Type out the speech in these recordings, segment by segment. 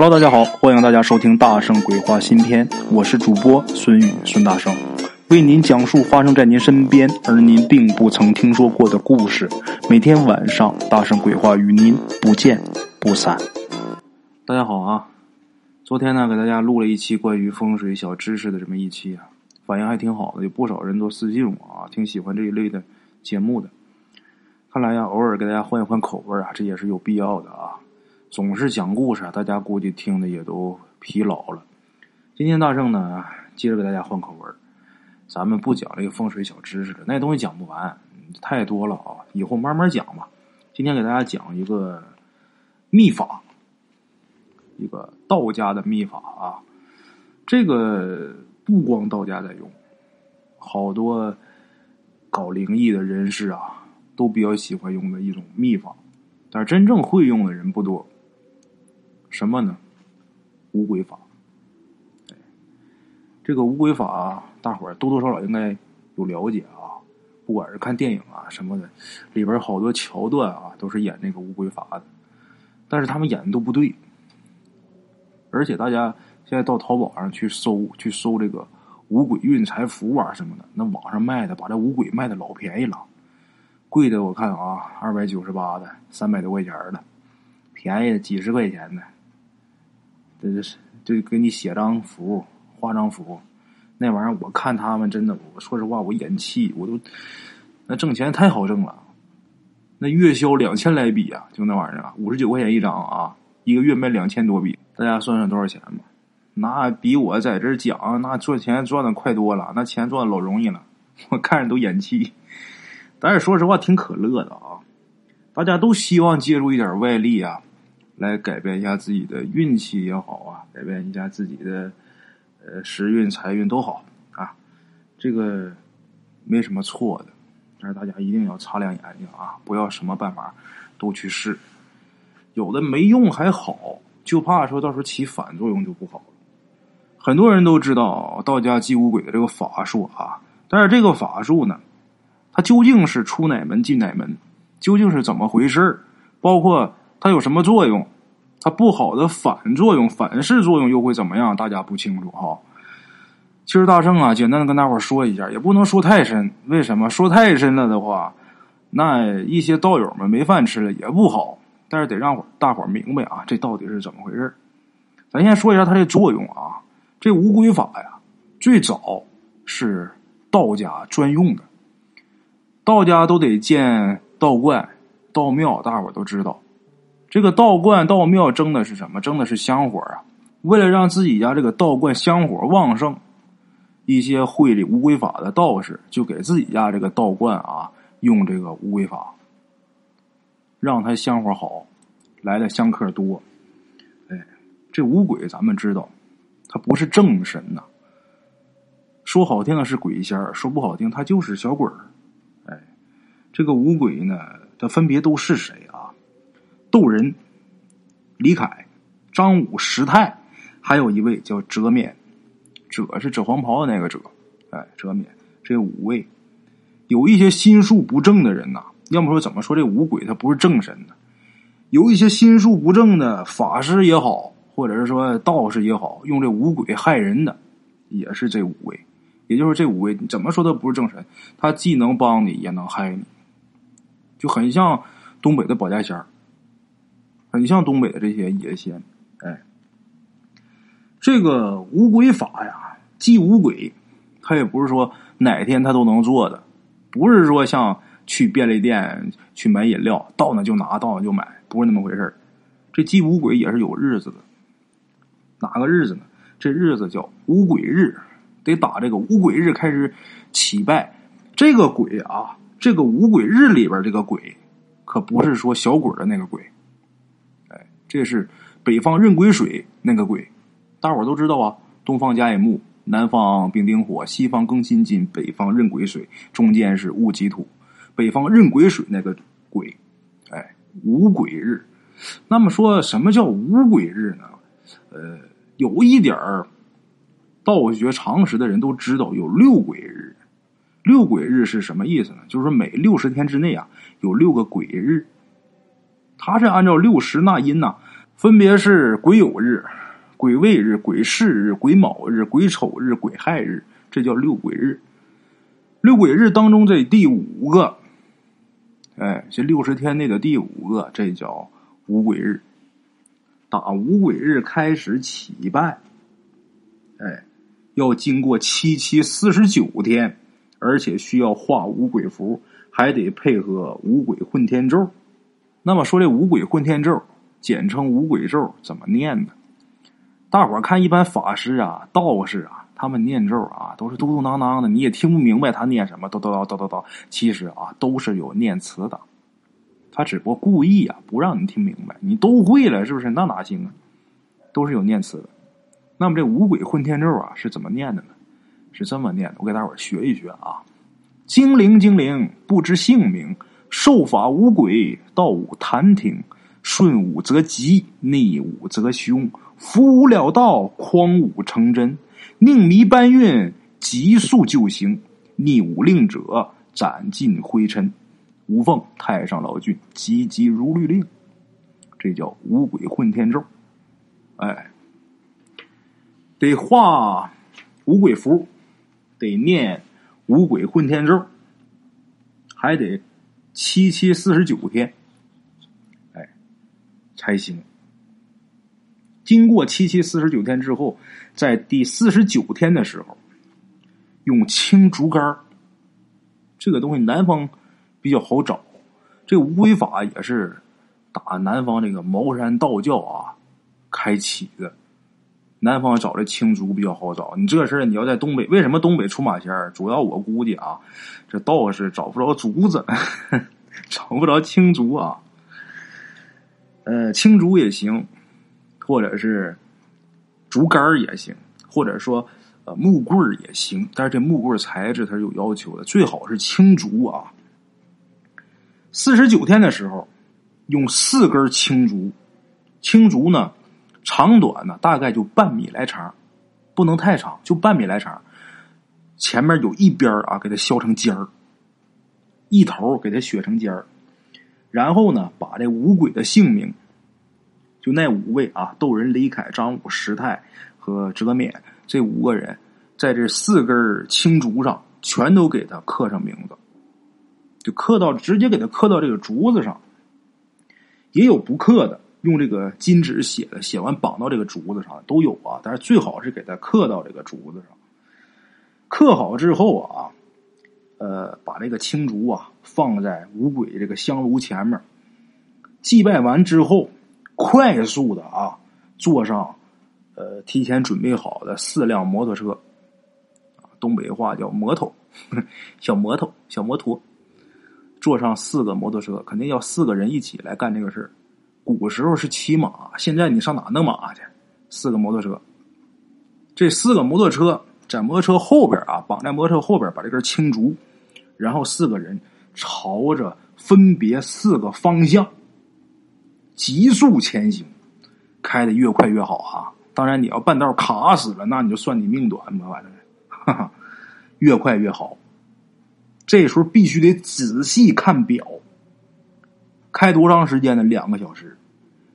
Hello，大家好，欢迎大家收听《大圣鬼话》新篇，我是主播孙宇孙大圣，为您讲述发生在您身边而您并不曾听说过的故事。每天晚上，大圣鬼话与您不见不散。大家好啊，昨天呢给大家录了一期关于风水小知识的这么一期啊，反应还挺好的，有不少人都私信我啊，挺喜欢这一类的节目的。看来呀，偶尔给大家换一换口味啊，这也是有必要的啊。总是讲故事，大家估计听的也都疲劳了。今天大圣呢，接着给大家换口味咱们不讲这个风水小知识了，那东西讲不完，太多了啊。以后慢慢讲吧。今天给大家讲一个秘法，一个道家的秘法啊。这个不光道家在用，好多搞灵异的人士啊，都比较喜欢用的一种秘法，但是真正会用的人不多。什么呢？五鬼法。这个五鬼法，大伙儿多多少少应该有了解啊。不管是看电影啊什么的，里边好多桥段啊，都是演那个五鬼法的。但是他们演的都不对。而且大家现在到淘宝上去搜，去搜这个五鬼运财符啊什么的，那网上卖的，把这五鬼卖的老便宜了，贵的我看啊，二百九十八的，三百多块钱的，便宜的几十块钱的。这就是就给你写张符、画张符，那玩意儿我看他们真的，我说实话，我眼气，我都那挣钱太好挣了，那月销两千来笔啊，就那玩意儿啊，五十九块钱一张啊，一个月卖两千多笔，大家算算多少钱吧？那比我在这讲那赚钱赚的快多了，那钱赚的老容易了，我看着都眼气。但是说实话，挺可乐的啊，大家都希望借助一点外力啊。来改变一下自己的运气也好啊，改变一下自己的呃时运财运都好啊，这个没什么错的，但是大家一定要擦亮眼睛啊，不要什么办法都去试，有的没用还好，就怕说到时候起反作用就不好了。很多人都知道道家祭五鬼的这个法术啊，但是这个法术呢，它究竟是出哪门进哪门，究竟是怎么回事包括。它有什么作用？它不好的反作用、反噬作用又会怎么样？大家不清楚哈。其实大圣啊，简单的跟大伙说一下，也不能说太深。为什么说太深了的话，那一些道友们没饭吃了也不好。但是得让大伙明白啊，这到底是怎么回事咱先说一下它的作用啊。这无归法呀，最早是道家专用的，道家都得建道观、道庙，大伙都知道。这个道观、道庙争的是什么？争的是香火啊！为了让自己家这个道观香火旺盛，一些会这乌龟法的道士就给自己家这个道观啊用这个乌龟法，让他香火好，来的香客多。哎，这五鬼咱们知道，他不是正神呐。说好听的是鬼仙儿，说不好听他就是小鬼儿。哎，这个五鬼呢，他分别都是谁？窦仁、李凯、张武、石泰，还有一位叫遮面，遮是遮黄袍的那个遮，哎，遮面这五位，有一些心术不正的人呐，要么说怎么说这五鬼他不是正神呢？有一些心术不正的法师也好，或者是说道士也好，用这五鬼害人的，也是这五位。也就是这五位，怎么说他不是正神？他既能帮你，也能害你，就很像东北的保家仙儿。很像东北的这些野仙，哎，这个五鬼法呀，祭五鬼，他也不是说哪天他都能做的，不是说像去便利店去买饮料，到那就拿，到那就买，不是那么回事这祭五鬼也是有日子的，哪个日子呢？这日子叫五鬼日，得打这个五鬼日开始祈拜。这个鬼啊，这个五鬼日里边这个鬼，可不是说小鬼的那个鬼。这是北方壬癸水那个鬼，大伙都知道啊。东方甲乙木，南方丙丁火，西方庚辛金，北方壬癸水，中间是戊己土。北方壬癸水那个鬼，哎，五鬼日。那么说什么叫五鬼日呢？呃，有一点儿道学常识的人都知道，有六鬼日。六鬼日是什么意思呢？就是说每六十天之内啊，有六个鬼日。他是按照六十那阴呐，分别是癸酉日、癸未日、癸巳日、癸卯日、癸丑日、癸亥日，这叫六癸日。六癸日当中这第五个，哎，这六十天内的第五个，这叫五癸日。打五癸日开始起拜，哎，要经过七七四十九天，而且需要画五鬼符，还得配合五鬼混天咒。那么说这五鬼混天咒。简称五鬼咒怎么念呢？大伙儿看，一般法师啊、道士啊，他们念咒啊，都是嘟嘟囔囔的，你也听不明白他念什么，叨叨叨叨叨叨。其实啊，都是有念词的，他只不过故意啊，不让你听明白。你都会了，是不是？那哪行啊？都是有念词的。那么这五鬼混天咒啊，是怎么念的呢？是这么念的，我给大伙儿学一学啊。精灵精灵，不知姓名，受法五鬼，道五坛听。顺武则吉，逆武则凶。福无了道，匡武成真。宁迷搬运，急速就行。逆武令者，斩尽灰尘。吴凤太上老君，急急如律令。这叫五鬼混天咒。哎，得画五鬼符，得念五鬼混天咒，还得七七四十九天。哎才行。经过七七四十九天之后，在第四十九天的时候，用青竹竿这个东西南方比较好找。这个无鬼法也是打南方这个茅山道教啊开启的。南方找这青竹比较好找。你这事儿你要在东北，为什么东北出马仙儿？主要我估计啊，这道士找不着竹子，找不着青竹啊。呃，青竹也行，或者是竹竿也行，或者说呃木棍也行。但是这木棍材质它是有要求的，最好是青竹啊。四十九天的时候，用四根青竹，青竹呢长短呢大概就半米来长，不能太长，就半米来长。前面有一边啊，给它削成尖儿，一头给它削成尖儿。然后呢，把这五鬼的姓名，就那五位啊，窦人、李凯、张武、石泰和哲勉这五个人，在这四根青竹上全都给他刻上名字，就刻到直接给他刻到这个竹子上。也有不刻的，用这个金纸写的，写完绑到这个竹子上都有啊。但是最好是给它刻到这个竹子上。刻好之后啊。呃，把这个青竹啊放在五鬼这个香炉前面，祭拜完之后，快速的啊坐上呃提前准备好的四辆摩托车，东北话叫摩托，小摩托，小摩托，坐上四个摩托车，肯定要四个人一起来干这个事儿。古时候是骑马，现在你上哪弄马去？四个摩托车，这四个摩托车在摩托车后边啊，绑在摩托车后边，把这根青竹。然后四个人朝着分别四个方向急速前行，开的越快越好啊！当然，你要半道卡死了，那你就算你命短吧，反正，哈哈，越快越好。这时候必须得仔细看表，开多长时间呢？两个小时，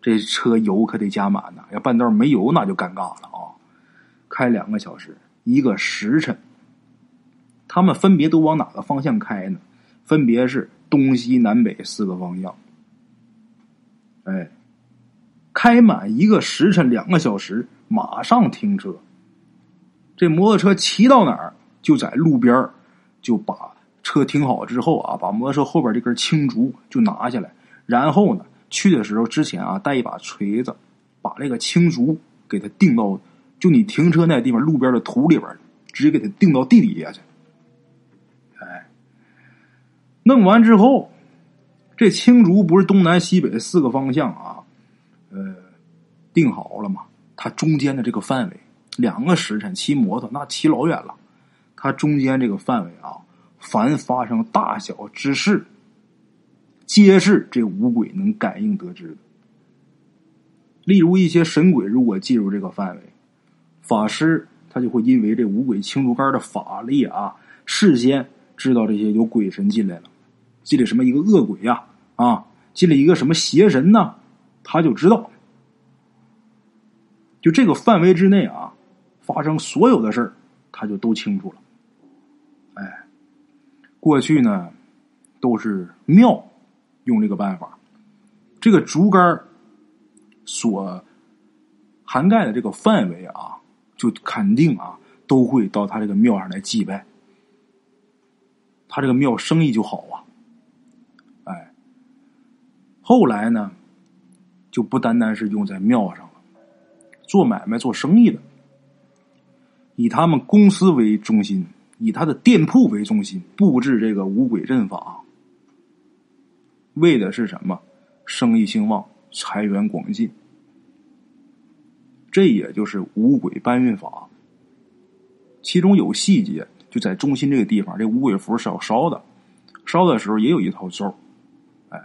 这车油可得加满呐，要半道没油那就尴尬了啊！开两个小时，一个时辰。他们分别都往哪个方向开呢？分别是东西南北四个方向。哎，开满一个时辰两个小时，马上停车。这摩托车骑到哪儿，就在路边就把车停好之后啊，把摩托车后边这根青竹就拿下来，然后呢，去的时候之前啊，带一把锤子，把这个青竹给它钉到，就你停车那地方路边的土里边，直接给它钉到地底下去。哎弄完之后，这青竹不是东南西北四个方向啊，呃，定好了嘛？它中间的这个范围，两个时辰骑摩托那骑老远了，它中间这个范围啊，凡发生大小之事，皆是这五鬼能感应得知的。例如一些神鬼如果进入这个范围，法师他就会因为这五鬼青竹竿的法力啊，事先知道这些有鬼神进来了。进来什么一个恶鬼呀？啊，进来一个什么邪神呢？他就知道，就这个范围之内啊，发生所有的事儿，他就都清楚了。哎，过去呢，都是庙用这个办法，这个竹竿所涵盖的这个范围啊，就肯定啊，都会到他这个庙上来祭拜，他这个庙生意就好啊。哎，后来呢，就不单单是用在庙上了，做买卖、做生意的，以他们公司为中心。以他的店铺为中心布置这个五鬼阵法，为的是什么？生意兴旺，财源广进。这也就是五鬼搬运法。其中有细节，就在中心这个地方，这五鬼符是要烧的，烧的时候也有一套咒。哎，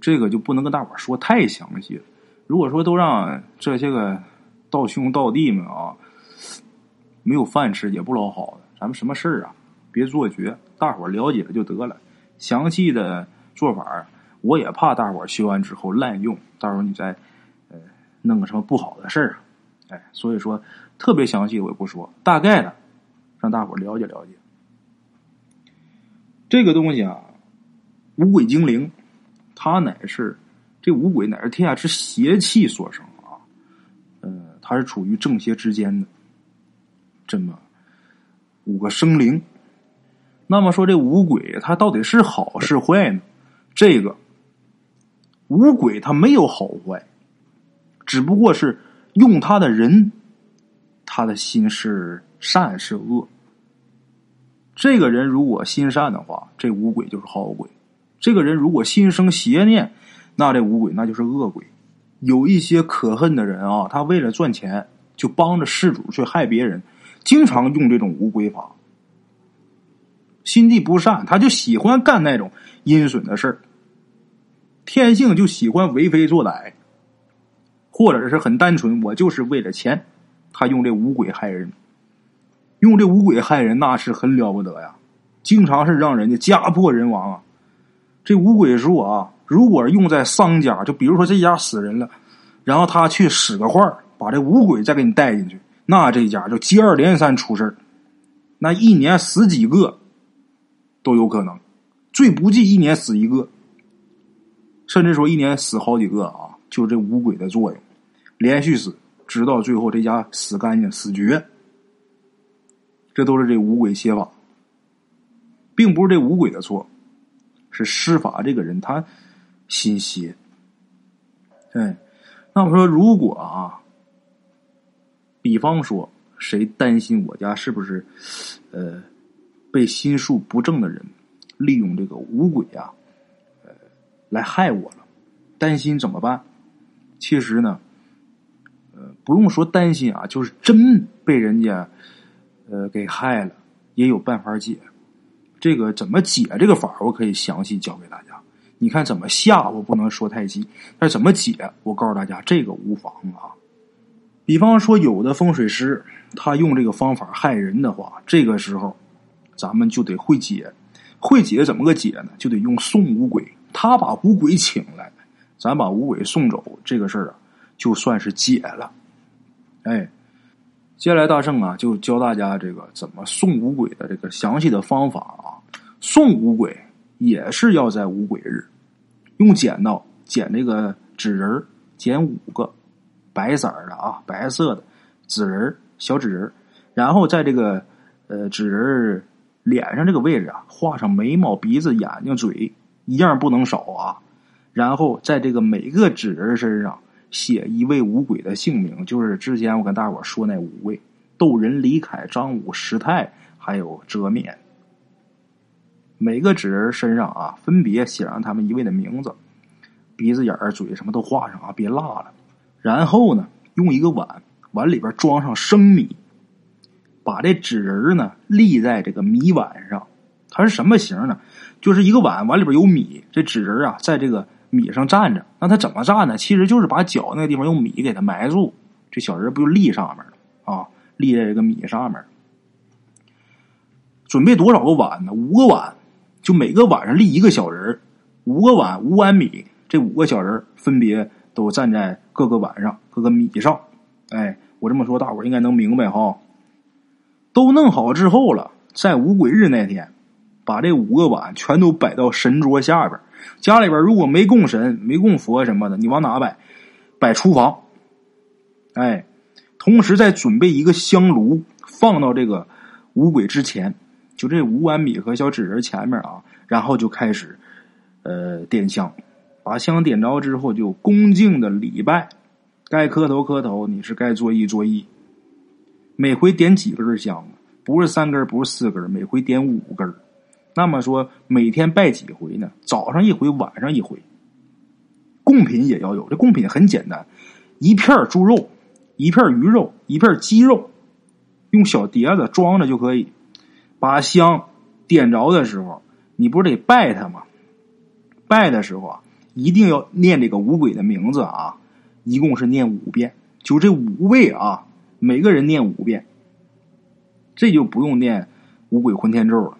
这个就不能跟大伙说太详细了。如果说都让这些个道兄道弟们啊，没有饭吃，也不老好的。咱们什么事儿啊？别做绝，大伙了解了就得了。详细的做法，我也怕大伙儿学完之后滥用，到时候你再呃弄个什么不好的事儿。哎，所以说特别详细我也不说，大概的让大伙儿了解了解。这个东西啊，五鬼精灵，它乃是这五鬼乃是天下之邪气所生啊。嗯，它是处于正邪之间的，这么。五个生灵，那么说这五鬼它到底是好是坏呢？这个五鬼他没有好坏，只不过是用他的人，他的心是善是恶。这个人如果心善的话，这五鬼就是好鬼；这个人如果心生邪念，那这五鬼那就是恶鬼。有一些可恨的人啊，他为了赚钱，就帮着事主去害别人。经常用这种五鬼法，心地不善，他就喜欢干那种阴损的事儿，天性就喜欢为非作歹，或者是很单纯，我就是为了钱，他用这五鬼害人，用这五鬼害人那是很了不得呀，经常是让人家家破人亡啊。这五鬼术啊，如果用在丧家，就比如说这家死人了，然后他去使个坏把这五鬼再给你带进去。那这家就接二连三出事，那一年死几个都有可能，最不济一年死一个，甚至说一年死好几个啊！就这五鬼的作用，连续死，直到最后这家死干净、死绝，这都是这五鬼邪法，并不是这五鬼的错，是施法这个人他心邪。哎，那么说如果啊。比方说，谁担心我家是不是，呃，被心术不正的人利用这个五鬼啊，来害我了？担心怎么办？其实呢，呃，不用说担心啊，就是真被人家呃给害了，也有办法解。这个怎么解这个法，我可以详细教给大家。你看怎么下，我不能说太细，但怎么解，我告诉大家，这个无妨啊。比方说，有的风水师他用这个方法害人的话，这个时候咱们就得会解。会解怎么个解呢？就得用送五鬼，他把五鬼请来，咱把五鬼送走，这个事儿啊，就算是解了。哎，接下来大圣啊，就教大家这个怎么送五鬼的这个详细的方法啊。送五鬼也是要在五鬼日，用剪刀剪这个纸人剪五个。白色的啊，白色的纸人小纸人然后在这个呃纸人脸上这个位置啊，画上眉毛、鼻子、眼睛、嘴，一样不能少啊。然后在这个每个纸人身上写一位五鬼的姓名，就是之前我跟大伙说那五位：窦人、李凯、张武、石泰，还有遮面。每个纸人身上啊，分别写上他们一位的名字，鼻子、眼儿、嘴什么都画上啊，别落了。然后呢，用一个碗，碗里边装上生米，把这纸人呢立在这个米碗上。它是什么形呢？就是一个碗，碗里边有米，这纸人啊在这个米上站着。那他怎么站呢？其实就是把脚那个地方用米给它埋住，这小人不就立上面了啊？立在这个米上面。准备多少个碗呢？五个碗，就每个碗上立一个小人五个碗，五碗米，这五个小人分别。都站在各个碗上，各个米上，哎，我这么说，大伙应该能明白哈。都弄好之后了，在五鬼日那天，把这五个碗全都摆到神桌下边。家里边如果没供神、没供佛什么的，你往哪摆？摆厨房。哎，同时再准备一个香炉，放到这个五鬼之前，就这五碗米和小纸人前面啊，然后就开始呃点香。把香点着之后，就恭敬的礼拜，该磕头磕头，你是该作揖作揖。每回点几根香？不是三根，不是四根，每回点五根。那么说，每天拜几回呢？早上一回，晚上一回。贡品也要有，这贡品很简单：一片猪肉，一片鱼肉，一片鸡肉，用小碟子装着就可以。把香点着的时候，你不是得拜他吗？拜的时候啊。一定要念这个五鬼的名字啊！一共是念五遍，就这五位啊，每个人念五遍，这就不用念五鬼混天咒了。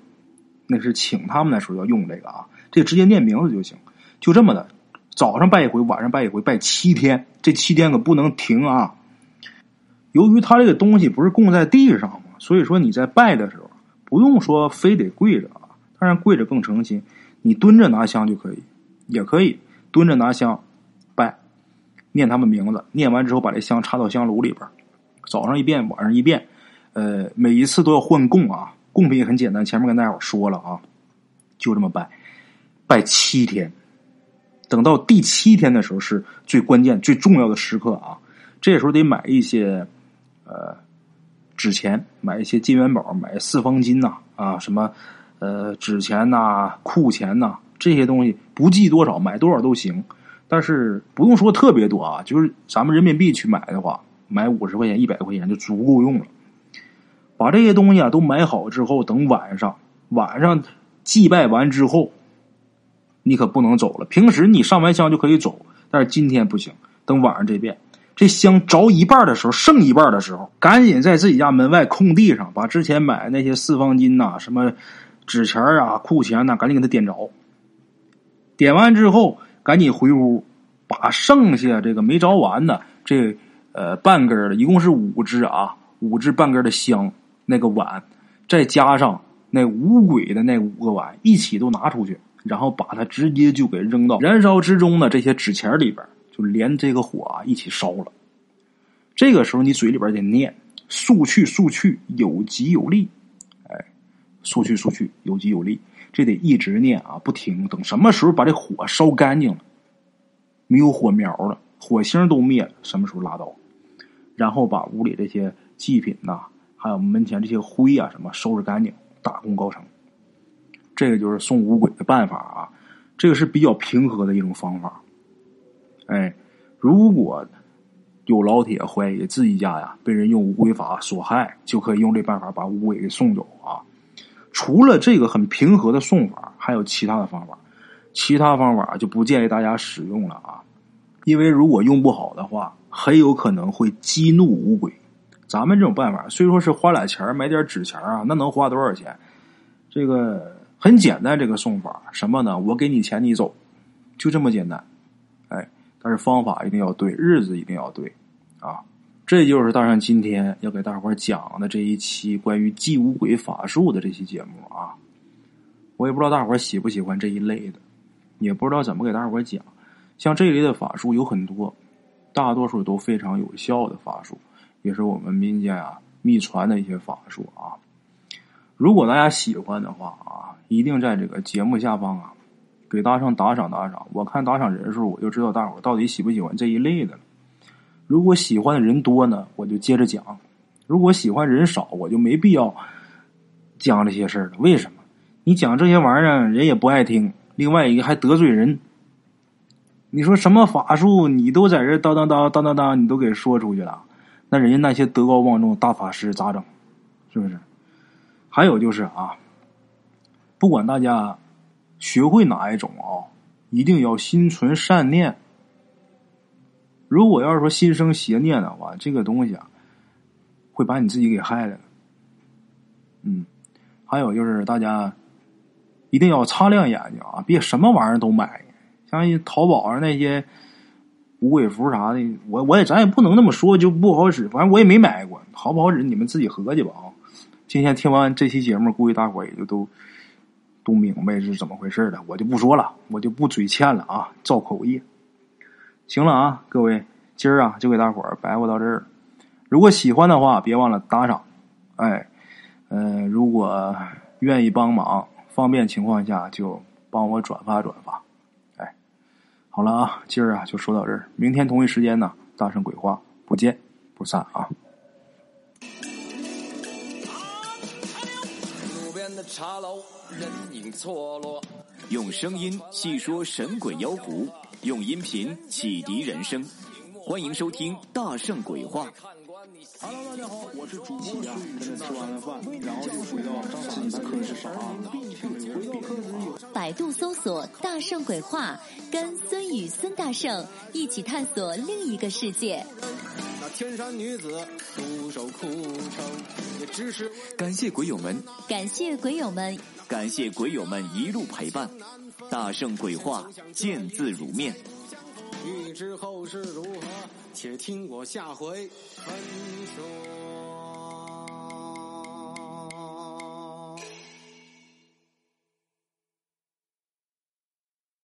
那是请他们的时候要用这个啊，这直接念名字就行。就这么的，早上拜一回，晚上拜一回，拜七天，这七天可不能停啊！由于他这个东西不是供在地上嘛，所以说你在拜的时候，不用说非得跪着啊，当然跪着更诚心，你蹲着拿香就可以。也可以蹲着拿香拜，念他们名字，念完之后把这香插到香炉里边，早上一遍，晚上一遍，呃，每一次都要换供啊。供品也很简单，前面跟大家伙说了啊，就这么拜，拜七天，等到第七天的时候是最关键、最重要的时刻啊。这时候得买一些呃纸钱，买一些金元宝，买四方金呐啊，什么呃纸钱呐、库钱呐。这些东西不计多少，买多少都行，但是不用说特别多啊，就是咱们人民币去买的话，买五十块钱、一百块钱就足够用了。把这些东西啊都买好之后，等晚上晚上祭拜完之后，你可不能走了。平时你上完香就可以走，但是今天不行。等晚上这边这香着一半的时候，剩一半的时候，赶紧在自己家门外空地上把之前买的那些四方金呐、什么纸钱啊、库钱呐，赶紧给它点着。点完之后，赶紧回屋，把剩下这个没着完的这呃半根的，一共是五支啊，五支半根的香，那个碗，再加上那五鬼的那五个碗，一起都拿出去，然后把它直接就给扔到燃烧之中的这些纸钱里边，就连这个火啊一起烧了。这个时候你嘴里边得念“速去速去，有吉有利”，哎，“速去速去，有吉有利”。这得一直念啊，不停。等什么时候把这火烧干净了，没有火苗了，火星都灭了，什么时候拉倒？然后把屋里这些祭品呐，还有门前这些灰啊什么收拾干净，大功告成。这个就是送五鬼的办法啊，这个是比较平和的一种方法。哎，如果有老铁怀疑自己家呀被人用五鬼法所害，就可以用这办法把五鬼给送走啊。除了这个很平和的送法，还有其他的方法。其他方法就不建议大家使用了啊，因为如果用不好的话，很有可能会激怒五鬼。咱们这种办法虽说是花俩钱买点纸钱啊，那能花多少钱？这个很简单，这个送法什么呢？我给你钱，你走，就这么简单。哎，但是方法一定要对，日子一定要对啊。这就是大圣今天要给大伙讲的这一期关于祭五鬼法术的这期节目啊！我也不知道大伙喜不喜欢这一类的，也不知道怎么给大伙讲。像这一类的法术有很多，大多数都非常有效的法术，也是我们民间啊秘传的一些法术啊。如果大家喜欢的话啊，一定在这个节目下方啊给大圣打赏打赏。我看打赏人数，我就知道大伙到底喜不喜欢这一类的了。如果喜欢的人多呢，我就接着讲；如果喜欢人少，我就没必要讲这些事了。为什么？你讲这些玩意儿，人也不爱听。另外一个还得罪人。你说什么法术，你都在这当当当当当当，你都给说出去了，那人家那些德高望重大法师咋整？是不是？还有就是啊，不管大家学会哪一种啊，一定要心存善念。如果要是说心生邪念的话，这个东西啊，会把你自己给害了。嗯，还有就是大家一定要擦亮眼睛啊，别什么玩意儿都买。像淘宝上那些五鬼符啥的，我我也咱也不能那么说就不好使，反正我也没买过，好不好使你们自己合计吧啊！今天听完这期节目，估计大伙也就都都明白是怎么回事了，我就不说了，我就不嘴欠了啊，造口业。行了啊，各位，今儿啊就给大伙儿白话到这儿。如果喜欢的话，别忘了打赏。哎，嗯，如果愿意帮忙，方便情况下就帮我转发转发。好了啊，今儿啊就说到这儿，明天同一时间呢，大圣鬼话不见不散啊。路边的茶楼，人影错落。用声音细说神鬼妖狐，用音频启迪人生。欢迎收听《大圣鬼话》。Hello，大家好，我是主播呀。跟着吃完了饭，然后就回到自己的课室上啊。回到课室有百度搜索“大圣鬼话”，跟孙宇、孙大圣一起探索另一个世界。那天山女子独守空城，也只是感谢鬼友们，感谢鬼友们，感谢鬼友们一路陪伴。大圣鬼话，见字如面。欲知后事如何，且听我下回分说。